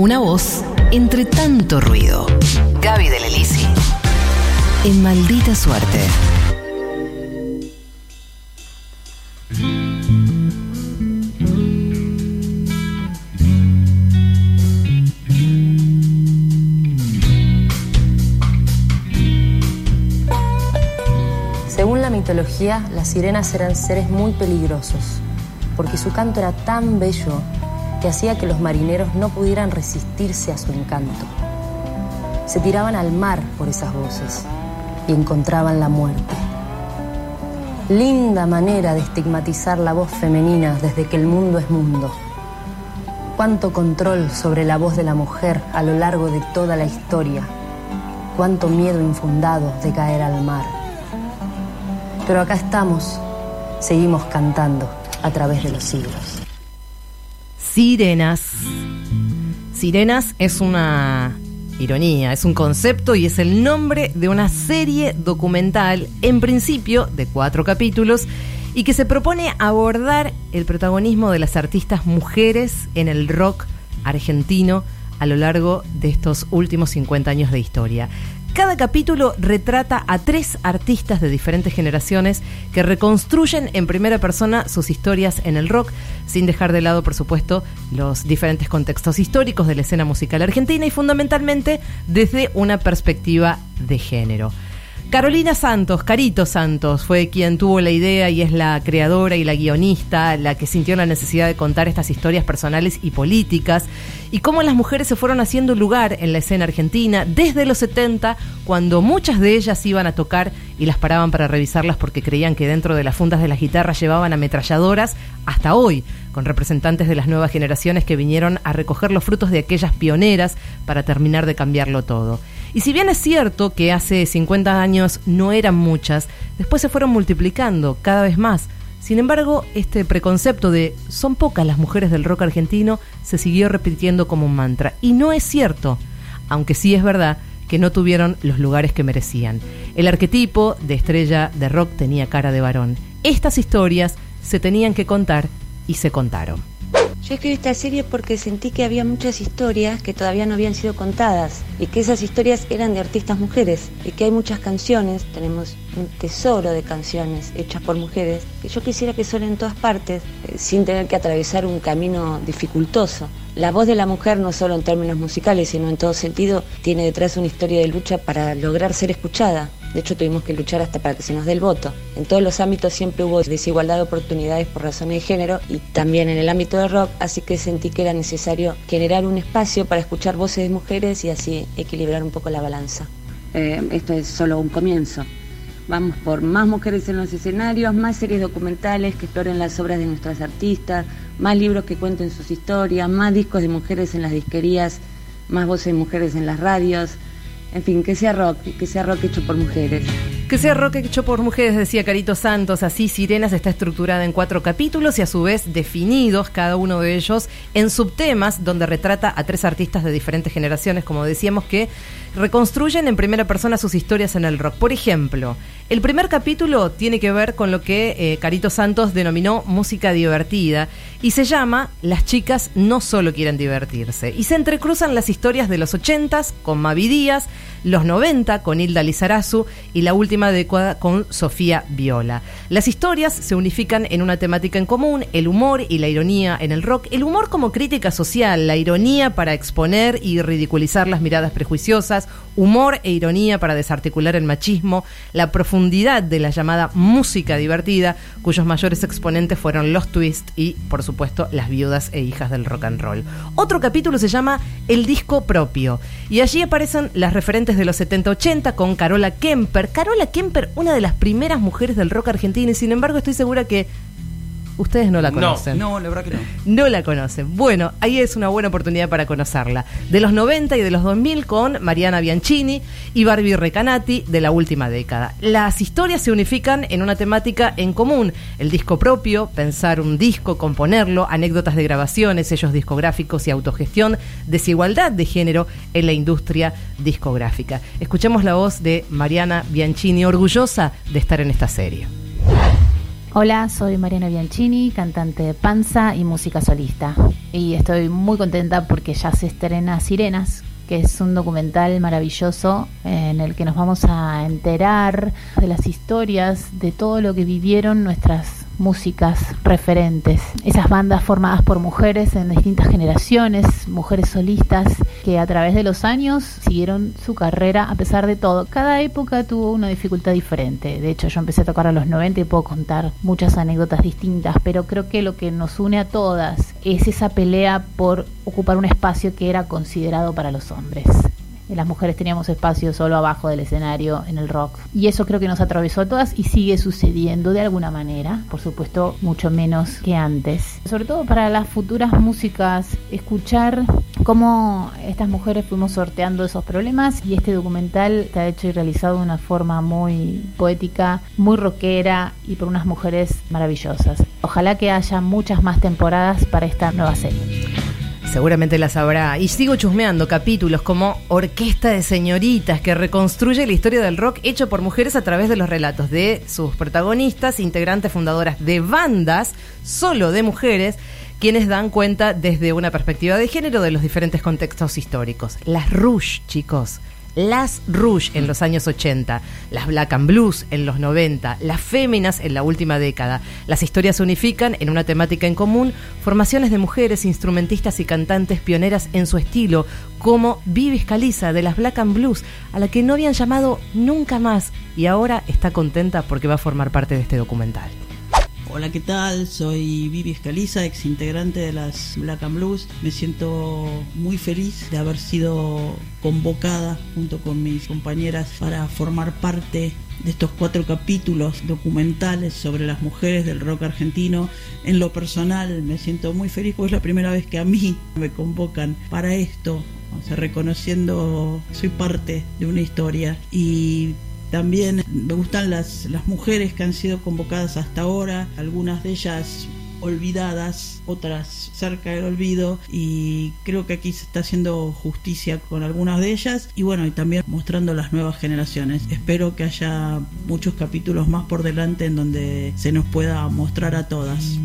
Una voz entre tanto ruido. Gaby de Lelisi. En maldita suerte. Según la mitología, las sirenas eran seres muy peligrosos, porque su canto era tan bello que hacía que los marineros no pudieran resistirse a su encanto. Se tiraban al mar por esas voces y encontraban la muerte. Linda manera de estigmatizar la voz femenina desde que el mundo es mundo. Cuánto control sobre la voz de la mujer a lo largo de toda la historia. Cuánto miedo infundado de caer al mar. Pero acá estamos, seguimos cantando a través de los siglos. Sirenas. Sirenas es una ironía, es un concepto y es el nombre de una serie documental, en principio de cuatro capítulos, y que se propone abordar el protagonismo de las artistas mujeres en el rock argentino a lo largo de estos últimos 50 años de historia. Cada capítulo retrata a tres artistas de diferentes generaciones que reconstruyen en primera persona sus historias en el rock, sin dejar de lado, por supuesto, los diferentes contextos históricos de la escena musical argentina y fundamentalmente desde una perspectiva de género. Carolina Santos, Carito Santos, fue quien tuvo la idea y es la creadora y la guionista, la que sintió la necesidad de contar estas historias personales y políticas, y cómo las mujeres se fueron haciendo lugar en la escena argentina desde los 70, cuando muchas de ellas iban a tocar y las paraban para revisarlas porque creían que dentro de las fundas de las guitarras llevaban ametralladoras, hasta hoy, con representantes de las nuevas generaciones que vinieron a recoger los frutos de aquellas pioneras para terminar de cambiarlo todo. Y si bien es cierto que hace 50 años no eran muchas, después se fueron multiplicando cada vez más. Sin embargo, este preconcepto de son pocas las mujeres del rock argentino se siguió repitiendo como un mantra. Y no es cierto, aunque sí es verdad que no tuvieron los lugares que merecían. El arquetipo de estrella de rock tenía cara de varón. Estas historias se tenían que contar y se contaron. Yo escribí esta serie porque sentí que había muchas historias que todavía no habían sido contadas y que esas historias eran de artistas mujeres y que hay muchas canciones, tenemos un tesoro de canciones hechas por mujeres que yo quisiera que suenen en todas partes eh, sin tener que atravesar un camino dificultoso. La voz de la mujer, no solo en términos musicales, sino en todo sentido, tiene detrás una historia de lucha para lograr ser escuchada. De hecho, tuvimos que luchar hasta para que se nos dé el voto. En todos los ámbitos siempre hubo desigualdad de oportunidades por razones de género y también en el ámbito del rock, así que sentí que era necesario generar un espacio para escuchar voces de mujeres y así equilibrar un poco la balanza. Eh, esto es solo un comienzo. Vamos por más mujeres en los escenarios, más series documentales que exploren las obras de nuestras artistas, más libros que cuenten sus historias, más discos de mujeres en las disquerías, más voces de mujeres en las radios. En fin, que sea rock, que sea rock hecho por mujeres. Que sea rock hecho por mujeres, decía Carito Santos. Así, Sirenas está estructurada en cuatro capítulos y a su vez definidos cada uno de ellos en subtemas donde retrata a tres artistas de diferentes generaciones, como decíamos, que reconstruyen en primera persona sus historias en el rock. Por ejemplo, el primer capítulo tiene que ver con lo que eh, Carito Santos denominó música divertida y se llama Las chicas no solo quieren divertirse. Y se entrecruzan las historias de los 80 con Mavi Díaz, los 90 con Hilda Lizarazu y la última década con Sofía Viola. Las historias se unifican en una temática en común, el humor y la ironía en el rock, el humor como crítica social, la ironía para exponer y ridiculizar las miradas prejuiciosas, humor e ironía para desarticular el machismo, la profundidad de la llamada música divertida, cuyos mayores exponentes fueron los Twist y, por supuesto, las viudas e hijas del rock and roll. Otro capítulo se llama El disco propio y allí aparecen las referentes de los 70-80 con Carola Kemper. Carola Kemper, una de las primeras mujeres del rock argentino y sin embargo estoy segura que Ustedes no la conocen. No, la verdad que no. No la conocen. Bueno, ahí es una buena oportunidad para conocerla. De los 90 y de los 2000 con Mariana Bianchini y Barbie Recanati de la última década. Las historias se unifican en una temática en común. El disco propio, pensar un disco, componerlo, anécdotas de grabaciones, sellos discográficos y autogestión, desigualdad de género en la industria discográfica. Escuchemos la voz de Mariana Bianchini, orgullosa de estar en esta serie. Hola, soy Mariana Bianchini, cantante de panza y música solista. Y estoy muy contenta porque ya se estrena Sirenas, que es un documental maravilloso en el que nos vamos a enterar de las historias, de todo lo que vivieron nuestras músicas referentes. Esas bandas formadas por mujeres en distintas generaciones, mujeres solistas que a través de los años siguieron su carrera a pesar de todo. Cada época tuvo una dificultad diferente. De hecho, yo empecé a tocar a los 90 y puedo contar muchas anécdotas distintas, pero creo que lo que nos une a todas es esa pelea por ocupar un espacio que era considerado para los hombres las mujeres teníamos espacio solo abajo del escenario en el rock. Y eso creo que nos atravesó a todas y sigue sucediendo de alguna manera, por supuesto mucho menos que antes. Sobre todo para las futuras músicas, escuchar cómo estas mujeres fuimos sorteando esos problemas y este documental está hecho y realizado de una forma muy poética, muy rockera y por unas mujeres maravillosas. Ojalá que haya muchas más temporadas para esta nueva serie. Seguramente las habrá. Y sigo chusmeando capítulos como Orquesta de Señoritas, que reconstruye la historia del rock hecho por mujeres a través de los relatos de sus protagonistas, integrantes fundadoras de bandas, solo de mujeres, quienes dan cuenta desde una perspectiva de género de los diferentes contextos históricos. Las Rush, chicos las Rouge en los años 80, las Black and Blues en los 90, las Féminas en la última década. Las historias se unifican en una temática en común, formaciones de mujeres, instrumentistas y cantantes pioneras en su estilo, como Vivi Scalisa de las Black and Blues, a la que no habían llamado nunca más y ahora está contenta porque va a formar parte de este documental. Hola, ¿qué tal? Soy Vivi Escaliza, ex integrante de las Black and Blues. Me siento muy feliz de haber sido convocada junto con mis compañeras para formar parte de estos cuatro capítulos documentales sobre las mujeres del rock argentino. En lo personal me siento muy feliz porque es la primera vez que a mí me convocan para esto, o sea, reconociendo soy parte de una historia y también me gustan las, las mujeres que han sido convocadas hasta ahora, algunas de ellas olvidadas, otras cerca del olvido y creo que aquí se está haciendo justicia con algunas de ellas y bueno, y también mostrando las nuevas generaciones. Espero que haya muchos capítulos más por delante en donde se nos pueda mostrar a todas.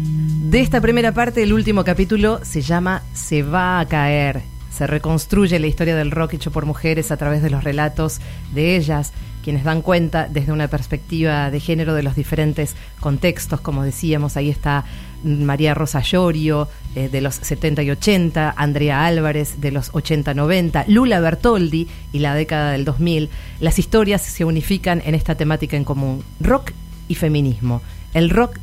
De esta primera parte, el último capítulo se llama Se va a caer. Se reconstruye la historia del rock hecho por mujeres a través de los relatos de ellas, quienes dan cuenta desde una perspectiva de género de los diferentes contextos, como decíamos, ahí está María Rosa Llorio eh, de los 70 y 80, Andrea Álvarez de los 80-90, Lula Bertoldi y la década del 2000. Las historias se unifican en esta temática en común, rock y feminismo. El rock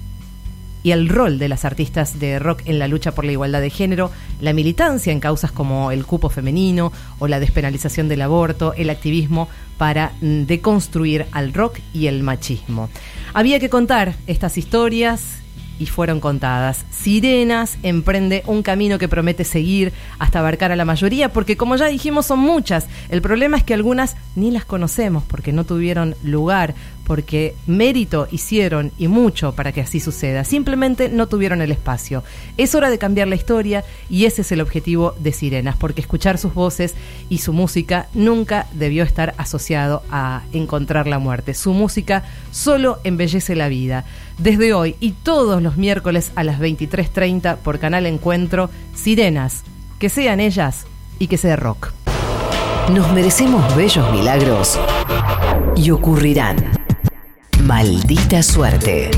y el rol de las artistas de rock en la lucha por la igualdad de género, la militancia en causas como el cupo femenino o la despenalización del aborto, el activismo para mm, deconstruir al rock y el machismo. Había que contar estas historias y fueron contadas. Sirenas emprende un camino que promete seguir hasta abarcar a la mayoría, porque como ya dijimos son muchas. El problema es que algunas ni las conocemos porque no tuvieron lugar, porque mérito hicieron y mucho para que así suceda. Simplemente no tuvieron el espacio. Es hora de cambiar la historia y ese es el objetivo de Sirenas, porque escuchar sus voces y su música nunca debió estar asociado a encontrar la muerte. Su música solo embellece la vida. Desde hoy y todos los miércoles a las 23:30 por Canal Encuentro, Sirenas, que sean ellas y que sea rock. Nos merecemos bellos milagros y ocurrirán. Maldita suerte.